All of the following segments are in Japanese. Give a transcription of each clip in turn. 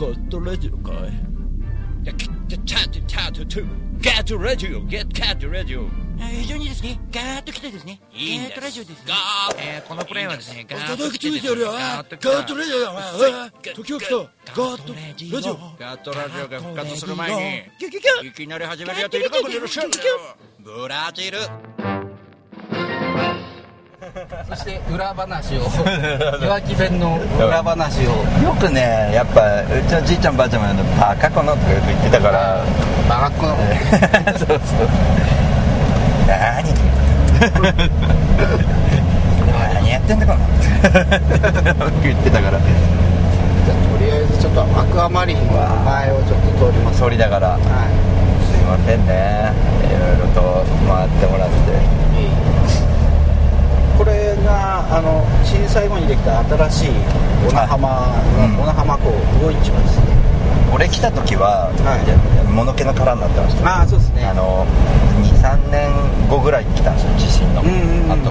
ガットラジオかい？いや、チャート、チャート、トゥガットラジオ、ゲットガットラジオ。非常にですね、ガーッと来てですね、いいんですガーッとラジオです、ね。ガーッえーこのプレイはですね、ガーッと来てですね。ガガーッとラジオだ。あ時を来た。ガットラジオ。ガットラジオが復活する前に、いきなり始めるやついるかもしれませんブラジルそして裏話をいわき弁の裏話を。よくねやっぱうちのじいちゃんばあちゃんもあのバカこのとかよく言ってたから。バカっ子の そうそう。何？何やってんだこの。言ってたから。じゃあとりあえずちょっとアクアマリンの前をちょっと通ります。総理だから。はすいませんねいろいろと回ってもらっていこれがあの震災後にできた新しい小名浜の、うん小名浜港魚市場ですね俺来た時は、はい。いや物気の殻になってましたああそうですね。あの23年後ぐらいに来たんですよ地震の。うんうんうん。あと。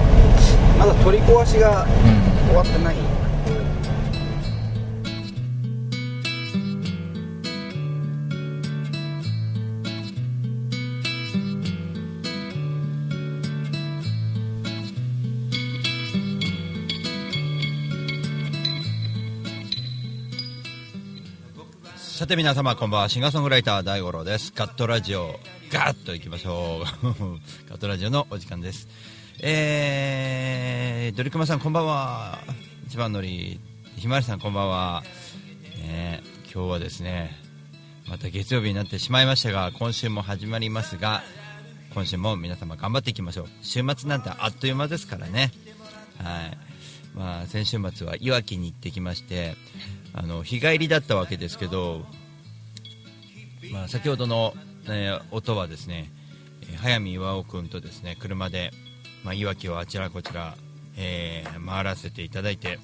まだ取り壊しがうん。終わってない。さて皆様こんばんは。シンガーソングライター大五郎です。ガットラジオガッといきましょう。ガットラジオのお時間です。えー、ドリクマさんこんばんは。一番乗りひまわりさんこんばんは。ね今日はですねまた月曜日になってしまいましたが今週も始まりますが今週も皆様頑張っていきましょう。週末なんてあっという間ですからね。はい。まあ、先週末はいわきに行ってきましてあの日帰りだったわけですけど、まあ、先ほどの、えー音はですね早見巌君とですね車で、まあ、いわきをあちらこちら、えー回らせていただいて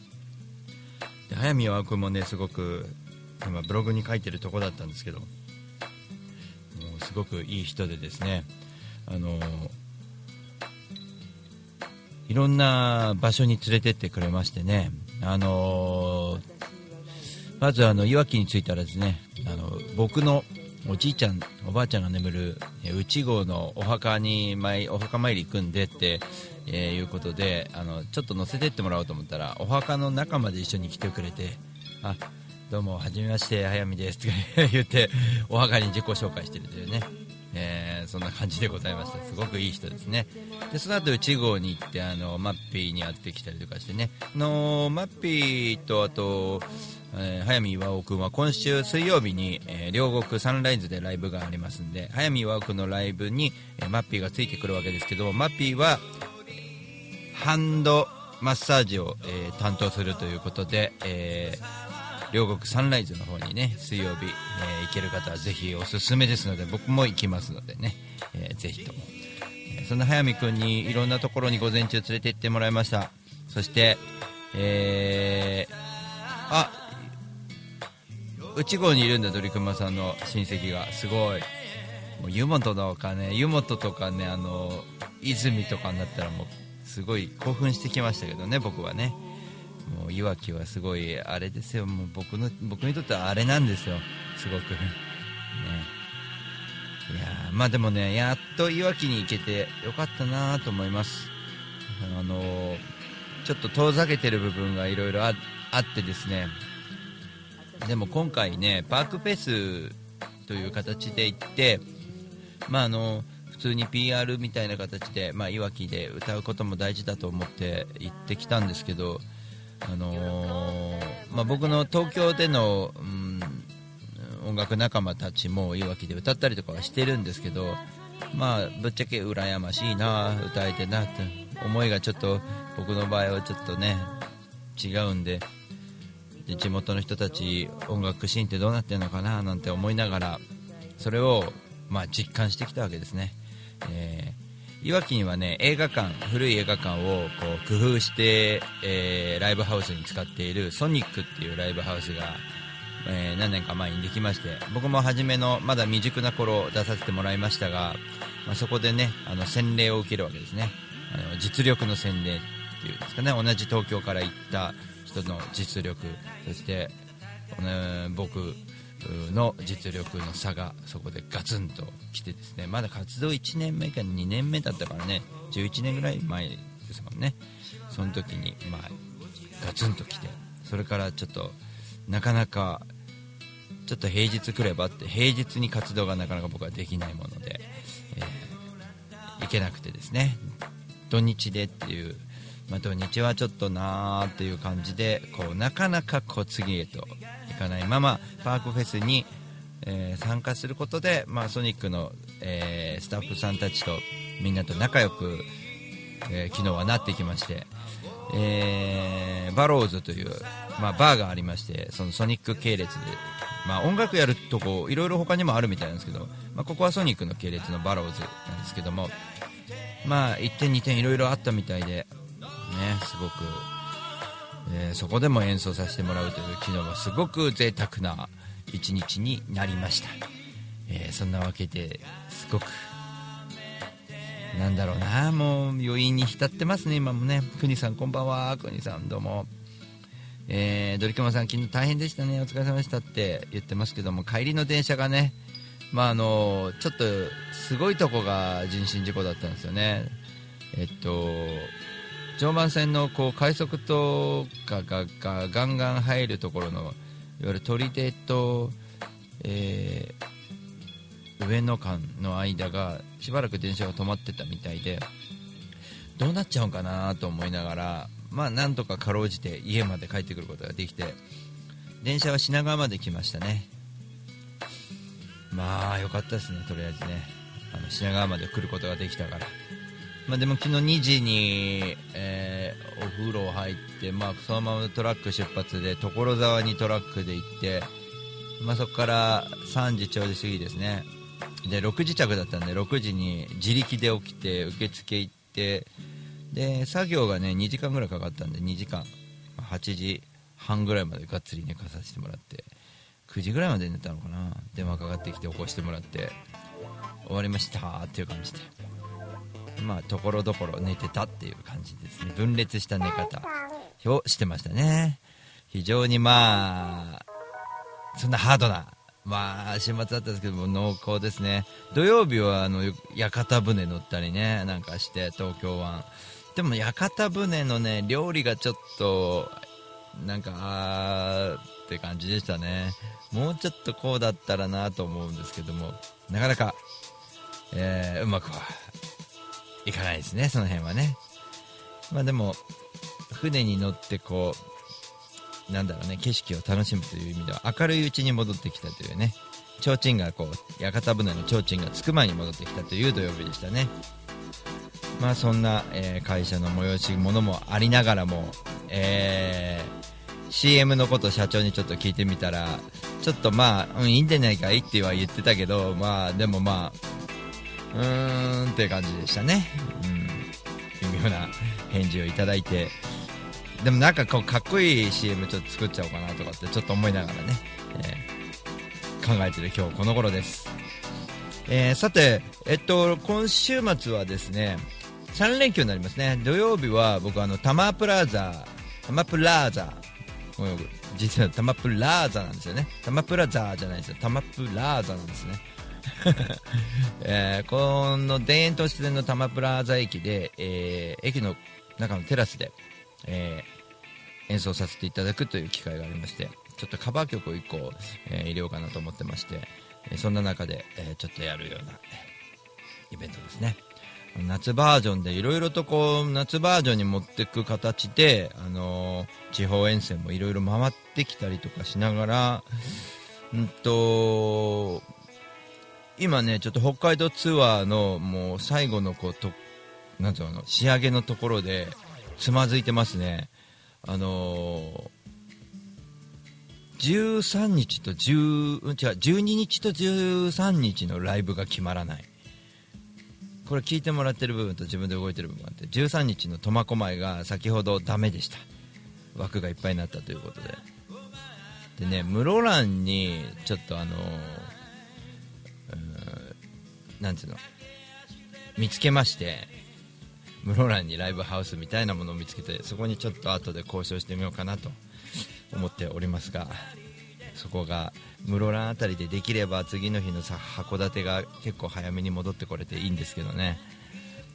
で早見巌君もねすごく今ブログに書いてるとこだったんですけどもうすごくいい人でですねあのいろんな場所に連れてってくれましてね、あのまずあのいわきに着いたらですねあの僕のおじいちゃんおばあちゃんが眠る内郷のお墓に参お墓参り行くんでって、えーいうことであのちょっと乗せてってもらおうと思ったらお墓の中まで一緒に来てくれてあどうもはじめまして早見ですとか言って お墓に自己紹介してるというね、えーそんな感じでございました。すごくいい人ですね。でその後内郷に行ってあのマッピーに会ってきたりとかしてね。のマッピーとあと、えー早見巌君は今週水曜日に、えー両国サンライズでライブがありますんで早見巌君のライブに、えーマッピーがついてくるわけですけどマッピーはハンドマッサージを、えー担当するということで、えー両国サンライズの方にね水曜日、えー行ける方はぜひおすすめですので僕も行きますのでね、えーぜひとも、えそんな早見君にいろんなところに午前中連れて行ってもらいましたそしてえーあ内郷にいるんだドリクマさんの親戚が。すごい。もう湯本とかね湯本とかねあの泉とかになったらもうすごい興奮してきましたけどね僕はね。もういわきはすごいあれですよ。もう僕の僕にとってはあれなんですよ。すごく。ね。いやまあでもねやっといわきに行けてよかったなと思います。あのーちょっと遠ざけてる部分がいろいろあってですね。でも今回ねパークフェスという形で行ってまああの普通に PR みたいな形で、まあ、いわきで歌うことも大事だと思って行ってきたんですけど、あのーまあ、僕の東京での、うん、音楽仲間たちもいわきで歌ったりとかはしてるんですけど、まあ、ぶっちゃけ羨ましいな歌えてなって思いがちょっと僕の場合はちょっとね違うんでで地元の人たち音楽シーンってどうなってるのかななんて思いながらそれを、まあ、実感してきたわけですね、えーいわきにはね映画館古い映画館をこう工夫して、えーライブハウスに使っているソニックっていうライブハウスが、えー何年か前にできまして僕も初めのまだ未熟な頃出させてもらいましたが、まあ、そこでねあの洗礼を受けるわけですね。あの実力の洗礼っていうんですかね。同じ東京から行った人の実力そしてえ僕の実力の差がそこでガツンと来てですね。まだ活動1年目か2年目だったからね。11年ぐらい前ですもんね。その時にまあガツンと来て。それからちょっとなかなかちょっと平日来ればって平日に活動がなかなか僕はできないもので、えー行けなくてですね。土日でっていう、まあ、土日はちょっとなーっていう感じでこうなかなかこう次へといかないままパークフェスに、えー参加することで、まあ、ソニックの、えースタッフさんたちとみんなと仲良く、えー昨日はなってきまして、えバローズという、まあ、バーがありましてそのソニック系列で、まあ、音楽やるとこいろいろ他にもあるみたいなんですけど、まあ、ここはソニックの系列のバローズなんですけどもまあ1点2点いろいろあったみたいでねすごく、えーそこでも演奏させてもらうという昨日はすごく贅沢な一日になりました、えーそんなわけですごく。なんだろうな。もう余韻に浸ってますね今もね。くにさんこんばんは。くにさんどうも。えー、ドリキマさん昨日大変でしたね。お疲れ様でしたって言ってますけども帰りの電車がねまああのちょっとすごいとこが人身事故だったんですよね。えっと常磐線のこう快速とかががガンガン入るところのいわゆる砦と、えー上野間の間がしばらく電車が止まってたみたいでどうなっちゃうんかなと思いながらまあなんとかかろうじて家まで帰ってくることができて電車は品川まで来ましたね。まあ良かったですねとりあえずね。あの品川まで来ることができたから。まあでも昨日2時に、えーお風呂入って、まあ、そのままトラック出発で所沢にトラックで行って、まあ、そこから3時ちょうど過ぎですね。で6時着だったんで6時に自力で起きて受付行ってで作業がね2時間ぐらいかかったんで2時間。8時半ぐらいまでがっつり寝かさせてもらって9時ぐらいまで寝たのかな。電話かかってきて起こしてもらって終わりましたっていう感じで。まあところどころ寝てたっていう感じですね。分裂した寝方。をしてましたね。非常にまあそんなハードなまあ週末だったんですけども濃厚ですね。土曜日はあの屋形船乗ったりねなんかして東京湾。でも屋形船のね料理がちょっとなんかあーって感じでしたね。もうちょっとこうだったらなと思うんですけどもなかなか、えーうまくはいかないですねその辺はね。まあでも船に乗ってこうなんだろうね景色を楽しむという意味では明るいうちに戻ってきたというね。提灯がこう屋形船の提灯がつく前に戻ってきたという土曜日でしたね。まあそんな、えー会社の催し物もありながらも、えー CM のこと社長にちょっと聞いてみたらちょっとまあ、うん、いいんじゃないかいっては言ってたけどまあでもまあうーんって感じでしたね、うん、微妙な返事をいただいて。でもなんかこうかっこいい CM ちょっと作っちゃおうかなとかってちょっと思いながらね、えー考えてる今日この頃です、えーさて、えっと、今週末はですね3連休になりますね。土曜日は僕あのタマプラザタマプラザ実はタマプラザなんですよね。タマプラザじゃないですよ。タマプラザなんですね。えーこの田園都市線の多摩プラザ駅で、えー駅の中のテラスで、えー演奏させていただくという機会がありましてちょっとカバー曲を1個、えー入れようかなと思ってまして、えそんな中で、えーちょっとやるような、イベントですね。夏バージョンでいろいろとこう夏バージョンに持っていく形で、あのー地方遠征もいろいろ回ってきたりとかしながらうんと今ねちょっと北海道ツアーのもう最後のこうとなんていうの仕上げのところでつまずいてますね。あのー13日と10、違う、12日と13日のライブが決まらない。これ聞いてもらってる部分と自分で動いてる部分があって13日の苫小牧が先ほどダメでした。枠がいっぱいになったということで。でね室蘭にちょっとあのーなんつうの見つけまして室蘭にライブハウスみたいなものを見つけてそこにちょっと後で交渉してみようかなと思っておりますがそこが室蘭あたりでできれば次の日のさ函館が結構早めに戻ってこれていいんですけどね。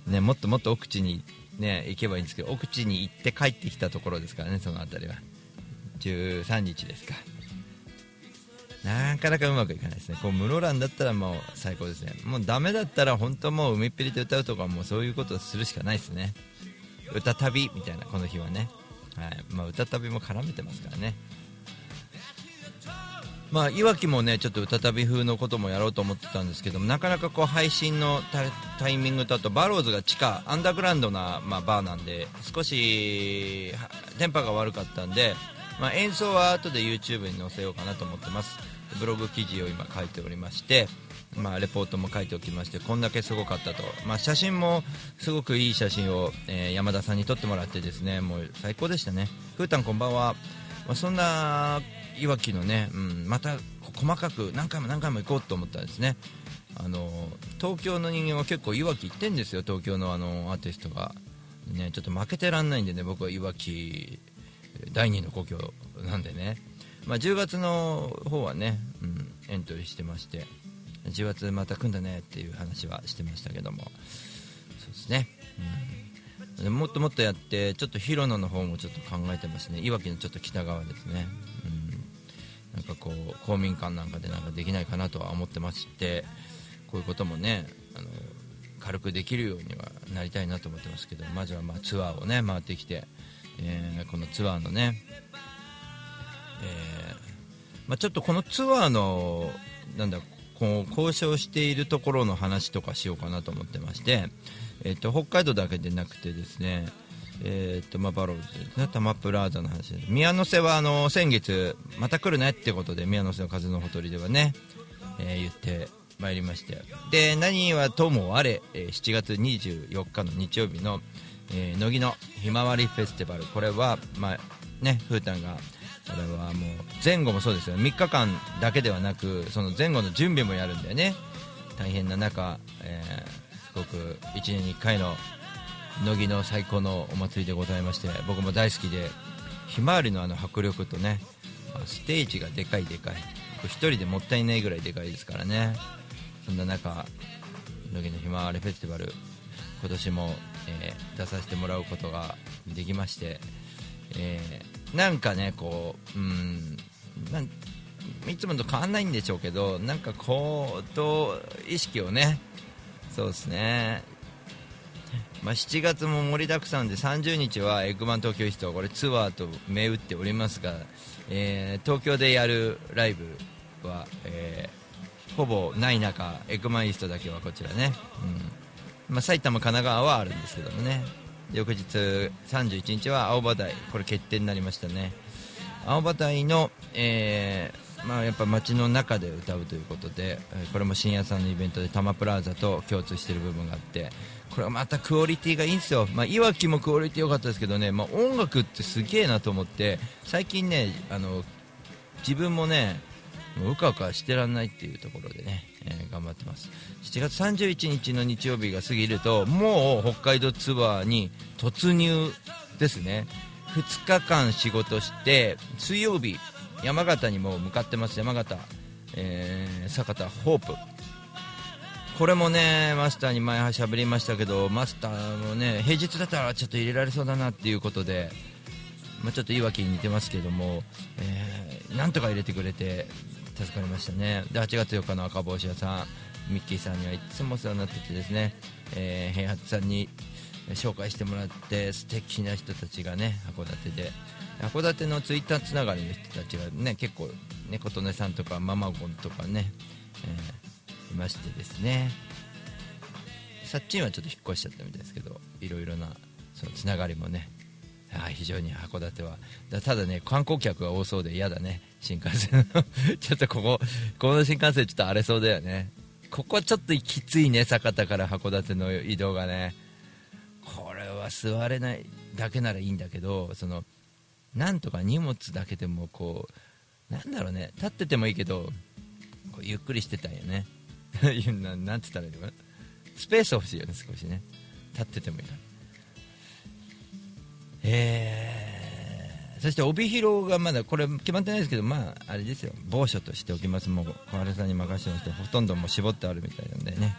ねもっともっと奥地に、ね、行けばいいんですけど奥地に行って帰ってきたところですからねその辺りは。13日ですか。なかなかうまくいかないですね。こう室蘭だったらもう最高ですね。もうダメだったら本当もう海っぺりで歌うとかもうそういうことするしかないですね。歌旅みたいなこの日はね、はい。まあ、歌旅も絡めてますからね。まあ、いわきもねちょっと歌旅風のこともやろうと思ってたんですけどもなかなかこう配信のタイミングだとバローズが地下アンダーグラウンドな、まあ、バーなんで少し電波が悪かったんで、まあ、演奏は後で YouTube に載せようかなと思ってます。ブログ記事を今書いておりまして、まあ、レポートも書いておきましてこんだけすごかったと、まあ、写真もすごくいい写真を、えー、山田さんに撮ってもらってですねもう最高でしたね。ふーたんこんばんは、まあ、そんないわきのね、うん、また細かく何回も何回も行こうと思ったんですね。あの東京の人間は結構いわき行ってんですよ東京のあのアーティストが、ね、ちょっと負けてらんないんでね僕はいわき第二の故郷なんでね、まあ、10月の方はね、うん、エントリーしてまして10月また来んだねっていう話はしてましたけども。そうですね、うん、もっともっとやってちょっと広野の方もちょっと考えてますね。いわきのちょっと北側ですね、うん、なんかこう公民館なんかでなんかできないかなとは思ってましてこういうこともねあの軽くできるようにはなりたいなと思ってますけどまずはまツアーをね回ってきて、えー、このツアーのね、えーまあ、ちょっとこのツアーのなんだこう交渉しているところの話とかしようかなと思ってまして、えーと、北海道だけでなくてですね、えーとまあ、バローズですね、タマプラーザの話です。宮の瀬はあの先月また来るねってことで宮の瀬の風のほとりではね、えー、言ってまいりまして。で何はともあれ、え、7月24日の日曜日の、えー、乃木のひまわりフェスティバル。これは、まあね、ふーたんがこれはもう前後もそうですよ。3日間だけではなくその前後の準備もやるんだよね。大変な中、えー、すごく1年に1回の乃木の最高のお祭りでございまして僕も大好きでひまわりのあの迫力とねステージがでかいでかい。1人でもったいないぐらいでかいですからね。そんな中乃木のひまわりフェスティバル今年も、えー、出させてもらうことができまして、えーなんかねこううんいつもと変わらないんでしょうけどなんかこうと意識をねそうですね。まあ、7月も盛りだくさんで30日はエッグマン東京イストこれツアーと銘打っておりますが、えー、東京でやるライブは、えー、ほぼない中エッグマンイーストだけはこちらね、うん。まあ、埼玉、神奈川はあるんですけどもね。翌日31日は青葉台。これ決定になりましたね。青葉台の、えー、まあ、やっぱ街の中で歌うということでこれも深夜さんのイベントでタマプラザと共通している部分があってこれはまたクオリティがいいんですよ、まあ、いわきもクオリティ良かったですけどね、まあ、音楽ってすげえなと思って最近ねあの自分もねうかうかしてらんないっていうところでね、えー、頑張ってます。7月31日の日曜日が過ぎるともう北海道ツアーに突入ですね。2日間仕事して水曜日山形にも向かってます。山形、えー、酒田ホープ。これもねマスターに前しゃべりましたけどマスターもね平日だったらちょっと入れられそうだなっていうことで、まあ、ちょっといいわけに似てますけども、えー、なんとか入れてくれて助かりましたね。で8月4日の赤帽子屋さんミッキーさんにはいつもお世話になっててですね、えー、平八さんに紹介してもらって素敵な人たちがね函館で。函館のツイッターつながりの人たちがね結構ね琴音さんとかママゴンとかね、えー、いましてですね。さっちんはちょっと引っ越しちゃったみたいですけどいろいろなそのつながりもねあ非常に函館は。ただね観光客が多そうで嫌だね。新幹線。ちょっとこここの新幹線ちょっと荒れそうだよね。ここちょっときついね酒田から函館の移動がね。これは座れないだけならいいんだけどそのなんとか荷物だけでもこうなんだろうね。立っててもいいけどゆっくりしてたんよね。ななんつったらいいのかな。スペース欲しいよね少しね。立っててもいいから。えー。そして帯広がまだこれ決まってないですけどまああれですよ。某所としておきます。もう小原さんに任せてましてほとんどもう絞ってあるみたいなんでね。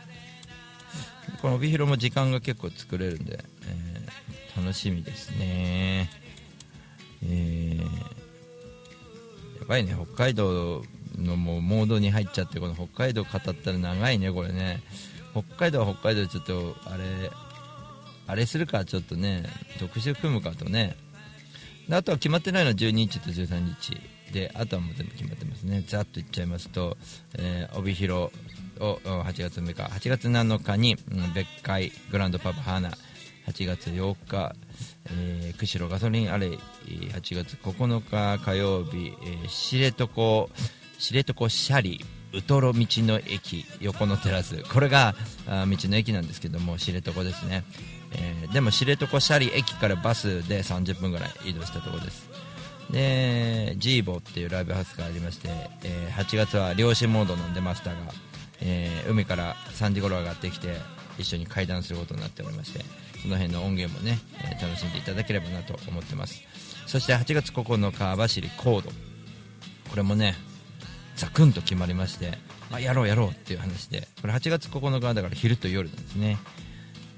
この帯広も時間が結構作れるんで、えー楽しみですね。えーやばいね。北海道のもうモードに入っちゃってこの北海道語ったら長いねこれね。北海道は北海道でちょっとあれあれするかちょっとね特集組むかとね。あとは決まってないのは12日と13日であとはもう全部決まってますね。ざっと言っちゃいますと、えー帯広を8月6日8月7日に、うん別海グランドパブ花8月8日、えー釧路ガソリンアレイ8月9日火曜日、えー知床知床シャリウトロ道の駅横のテラス。これがあ道の駅なんですけども知床ですね、えーでも知床シャリ駅からバスで30分ぐらい移動したところです。でジーボっていうライブハウスがありまして、えー8月は漁師モードなんでマスターが、えー海から3時頃上がってきて一緒に会談することになっておりましてその辺の音源もね、えー楽しんでいただければなと思ってます。そして8月9日網走コードこれもねザクンと決まりましてあやろうやろうっていう話でこれ8月9日だから昼と夜なんですね。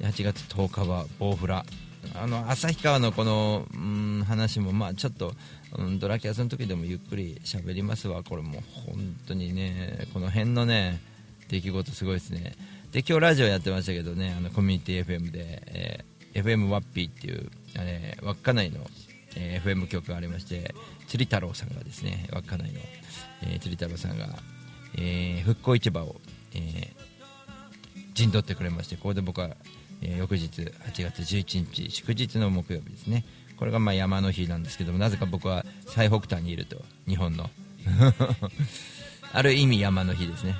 8月10日はボウフラ。あの旭川のこのうん話もまあちょっと、うん、ドラキャスの時でもゆっくり喋りますわ。これも本当にねこの辺のね出来事すごいですね。で今日ラジオやってましたけどねあのコミュニティ FM で、えー FM ワッピーっていうあれ稚内の、えー FM 局がありまして釣り太郎さんがですね稚内の、えー釣り太郎さんが、えー復興市場を、えー陣取ってくれましてここで僕は、えー翌日8月11日祝日の木曜日ですね。これがまあ山の日なんですけどもなぜか僕は最北端にいると日本の。ある意味山の日ですね。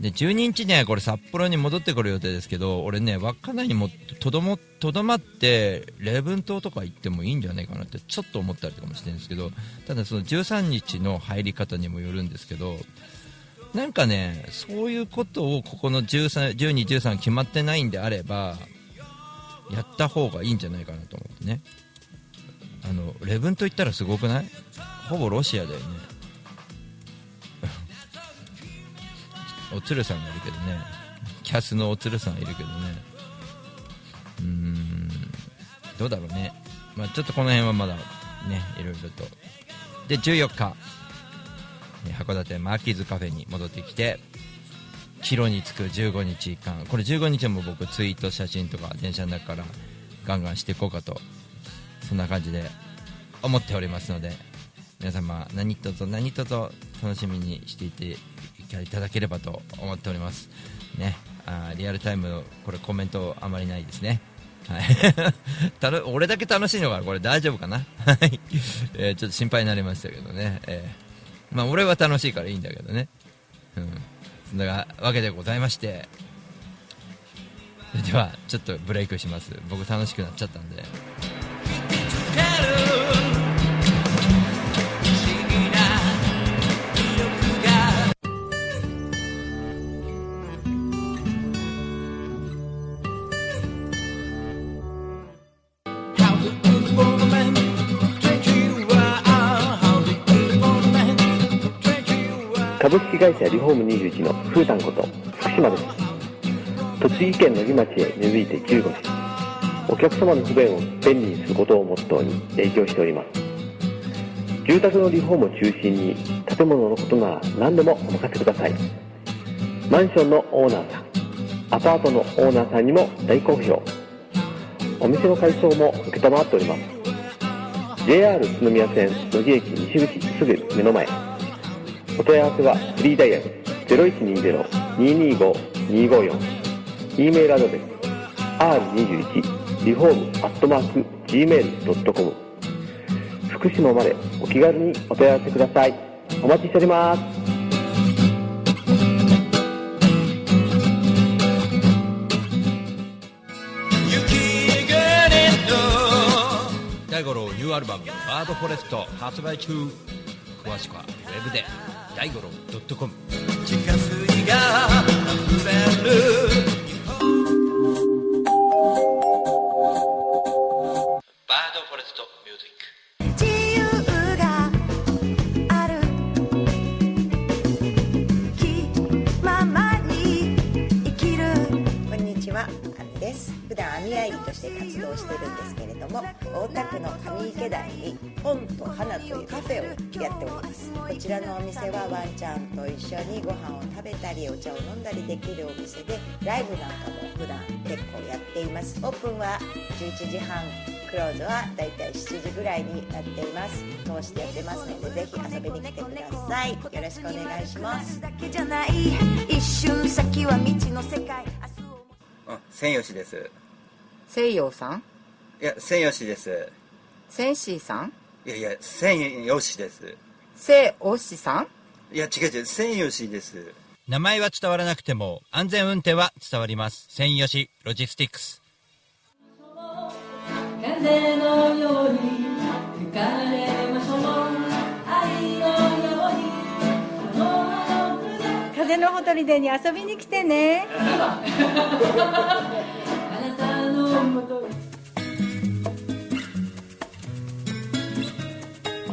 で12日ねこれ札幌に戻ってくる予定ですけど俺ね稚内にもとどもとどまって礼文島とか行ってもいいんじゃないかなってちょっと思ったりとかもしてるんですけどただその13日の入り方にもよるんですけどなんかねそういうことをここの13 12、13決まってないんであればやった方がいいんじゃないかなと思ってね。あの礼文島行ったらすごくない？ほぼロシアだよね。おつるさんがいるけどね。キャスのおつるさんいるけどね。うーん。どうだろうね、まあ、ちょっとこの辺はまだねいろいろと。で14日。函館マーキーズカフェに戻ってきて帰路に着く15日間。これ15日も僕ツイート写真とか電車の中からガンガンしていこうかとそんな感じで思っておりますので皆様何卒何卒楽しみにしていていただければと思っております。ね。あリアルタイムこれコメントあまりないですね。はい。たの俺だけ楽しいのかこれ大丈夫かな？はい、えーちょっと心配になりましたけどね、えー。まあ俺は楽しいからいいんだけどね。うん。そんなわけでございまして。それではちょっとブレイクします。僕楽しくなっちゃったんで。会社リフォーム21のふうたんこと福島です。栃木県野木町へ根付いて15年お客様の不便を便利にすることをモットーに営業しております。住宅のリフォームを中心に建物のことなら何でもお任せください。マンションのオーナーさんアパートのオーナーさんにも大好評。お店の改装も承っております。JR 宇都宮線野木駅西口すぐ目の前。お問い合わせはフリーダイヤル0120-225-254 e メールアドレス r21 リフォームアットマーク gmail.com 福島までお気軽にお問い合わせください。お待ちしております。大五郎ニューアルバム「バードフォレスト」発売中。詳しくはウェブで大五郎 .com 地下水が溢れる。ですけれども大田区の上池台に本と花というカフェをやっております。こちらのお店はワンちゃんと一緒にご飯を食べたりお茶を飲んだりできるお店でライブなんかも普段結構やっています。オープンは11時半クローズはだいたい7時ぐらいになっています。通してやってますのでぜひ遊びに来てください。よろしくお願いします。だけじゃない。一瞬先は未知の世界。あ千吉です。西洋さん？いや千吉です。センシーさん？いやいや千吉です。セオシさん？いや違う違う千吉です。名前は伝わらなくても安全運転は伝わります。専用しロジスティックス。風のように吹かれましょう。愛のようにこの風のほとりでに遊びに来てね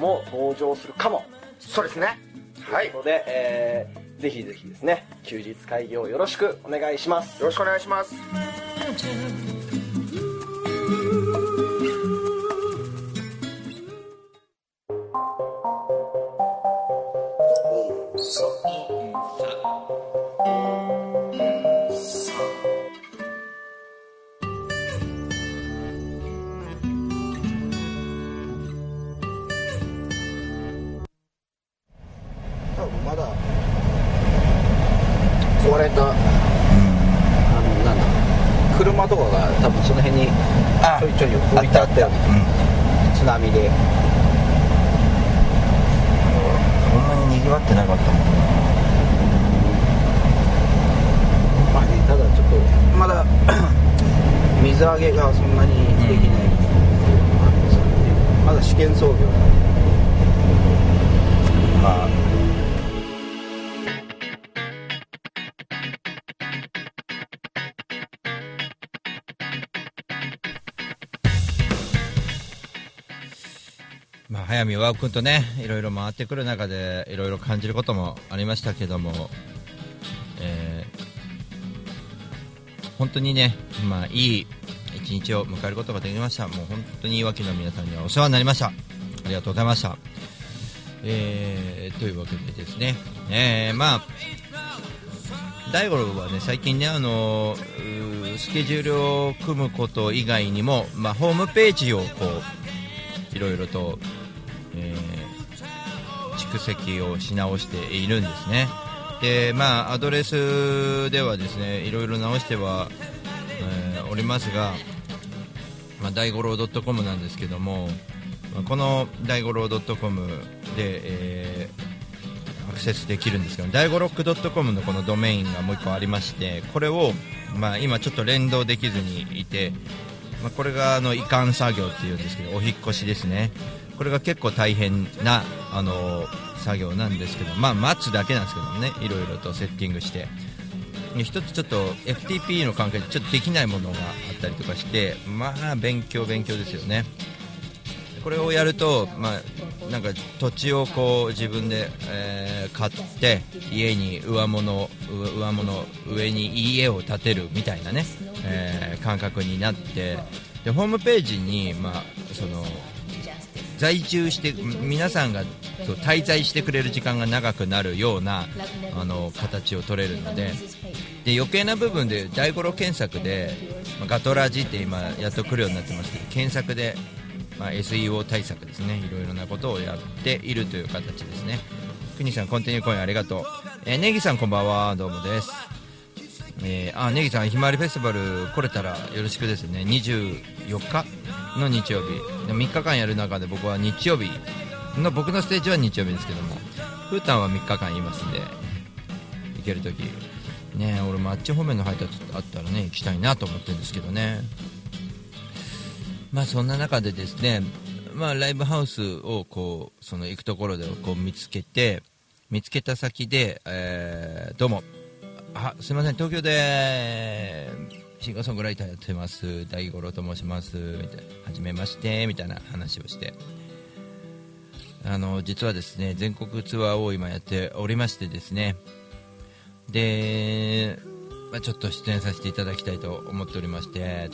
も登場するかも、そうですね。はい。ということで、えーぜひぜひですね休日会議をよろしくお願いします。よろしくお願いします。多まあ、早見和夫君とねいろいろ回ってくる中でいろいろ感じることもありましたけども、えー本当にね、まあ、いい一日を迎えることができました。もう本当にいわきの皆さんにはお世話になりました。ありがとうございました、えーというわけでですね、えーまあ大五郎はね最近ねあのスケジュールを組むこと以外にも、まあ、ホームページをこういろいろと、蓄積をし直しているんですね。でまあアドレスではですねいろいろ直しては、えーおりますが、まあ、大五郎 .com なんですけども、まあこの大五郎 .com で、えーアクセスできるんですけど大五ロック .com のこのドメインがもう1個ありましてこれを、まあ、今ちょっと連動できずにいて、まあ、これがあの移管作業っていうんですけどお引越しですね。これが結構大変なあの作業なんですけどまあ待つだけなんですけどねいろいろとセッティングして。で一つちょっと FTP の関係でちょっとできないものがあったりとかしてまあ勉強勉強ですよね。これをやると、まあ、なんか土地をこう自分で、えー買って家に上物上物上に家を建てるみたいなね、えー感覚になってでホームページに、まあ、その在住して皆さんがそう滞在してくれる時間が長くなるようなあの形を取れるのでで余計な部分で大五郎検索で、まあガトラジって今やっと来るようになってますけど検索で、まあ、SEO 対策ですねいろいろなことをやっているという形ですね。国さんコンティニューコインありがとう、えーネギさんこんばんは。どうもです。えーあネギさんひまわりフェスティバル来れたらよろしくですね。24日の日曜日。3日間やる中で僕は日曜日の僕のステージは日曜日ですけどもふーたんは3日間いますんで行けるときね俺もあっち方面の配達あったらね行きたいなと思ってるんですけどね。まあそんな中でですね、まあ、ライブハウスをこうその行くところでこう見つけて見つけた先で、えーどうも。あすいません東京でシンガーソングライターやってます。大五郎と申します。みたいな。はじめまして。みたいな話をして。あの実はですね全国ツアーを今やっておりましてですね。で、まあ、ちょっと出演させていただきたいと思っておりまして。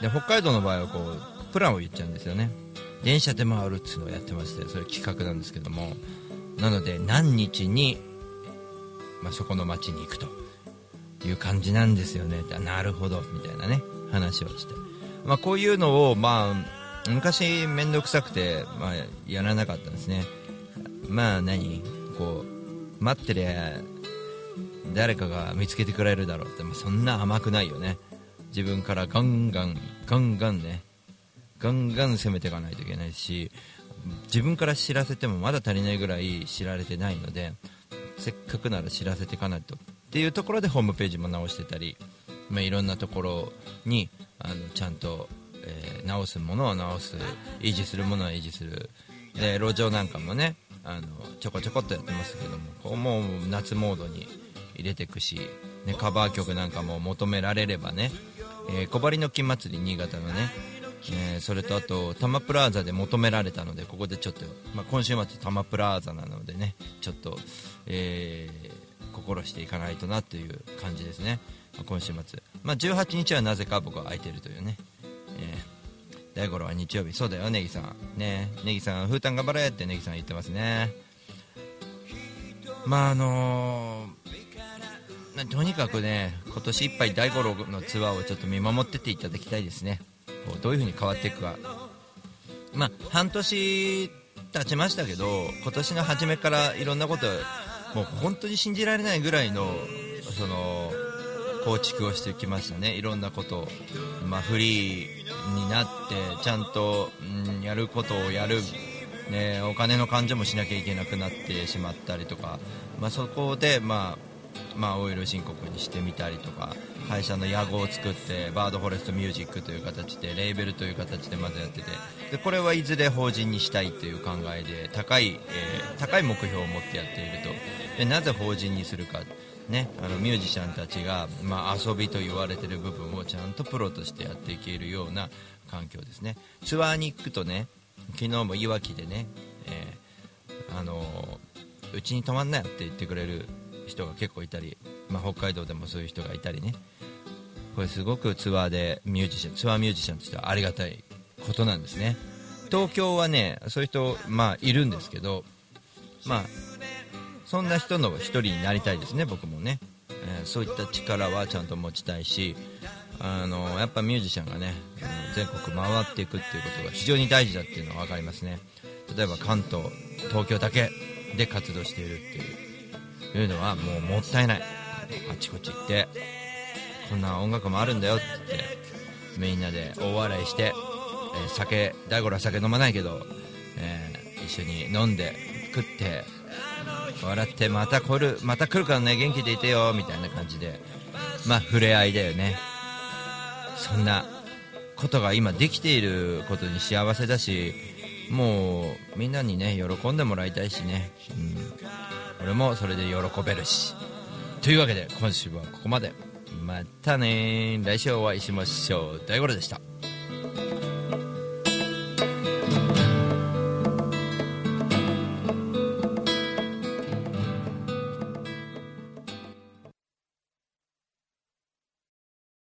で北海道の場合はこうプランを言っちゃうんですよね。電車で回るっていうのをやってましてそれ企画なんですけども。なので何日に、まあ、そこの町に行くと。いう感じなんですよね。あなるほど。みたいなね。話をして、まあ、こういうのを、まあ、昔面倒くさくて、まあ、やらなかったんですね。まあ何？こう待ってりゃ誰かが見つけてくれるだろう。って、まあ、そんな甘くないよね。自分からガンガンガンガンね。ガンガン攻めていかないといけないし自分から知らせてもまだ足りないぐらい知られてないのでせっかくなら知らせていかないと。っていうところでホームページも直してたり、まあ、いろんなところにあのちゃんと、えー直すものは直す維持するものは維持する。で路上なんかもねあのちょこちょこっとやってますけどもここもう夏モードに入れていくし、ね、カバー曲なんかも求められればね、えー小針の金祭り新潟のね、えーそれとあとタマプラザで求められたのでここでちょっと、まあ、今週末タマプラザなのでねちょっと、えー心していかないとなという感じですね、まあ今週末、まあ、18日はなぜか僕は空いてるというね、えー大五郎は日曜日。そうだよネギさん。ね。ネギさん風タ頑張れってネギさん言ってますね。まああのーなとにかくね今年いっぱい大五郎のツアーをちょっと見守ってていただきたいですね。こうどういう風に変わっていくか。まあ半年経ちましたけど今年の初めからいろんなこともう本当に信じられないぐらいのその構築をしてきましたね。いろんなことを、まあ、フリーになってちゃんと、うんやることをやる、ね、お金の勘定もしなきゃいけなくなってしまったりとか、まあ、そこで、まあまあ、青色申告にしてみたりとか会社の屋号を作ってバードフォレストミュージックという形でレーベルという形でまずやっててでこれはいずれ法人にしたいという考えで高い、えー高い目標を持ってやっていると。でなぜ法人にするか、ね、あのミュージシャンたちが、まあ、遊びと言われている部分をちゃんとプロとしてやっていけるような環境ですね。ツアーに行くとね昨日もいわきでね、えーあのーうちに泊まんなよって言ってくれる人が結構いたり、まあ、北海道でもそういう人がいたりね。これすごくツアーでミュージシャンツアーミュージシャンとしてはありがたいことなんですね。東京はねそういう人、まあ、いるんですけどまあそんな人の一人になりたいですね僕もね、えーそういった力はちゃんと持ちたいしあのやっぱミュージシャンがねあの全国回っていくっていうことが非常に大事だっていうのは分かりますね。例えば関東東京だけで活動しているっていう。いうのはもうもったいない。あちこち行ってこんな音楽もあるんだよってってみんなで大笑いして、えー酒大五郎は酒飲まないけど、えー一緒に飲んで食って笑ってまた来るまた来るからね元気でいてよみたいな感じでまあ触れ合いだよね。そんなことが今できていることに幸せだしもうみんなにね喜んでもらいたいしね、うん、俺もそれで喜べるし。というわけで今週はここまで。またね来週お会いしましょう。大五郎でした。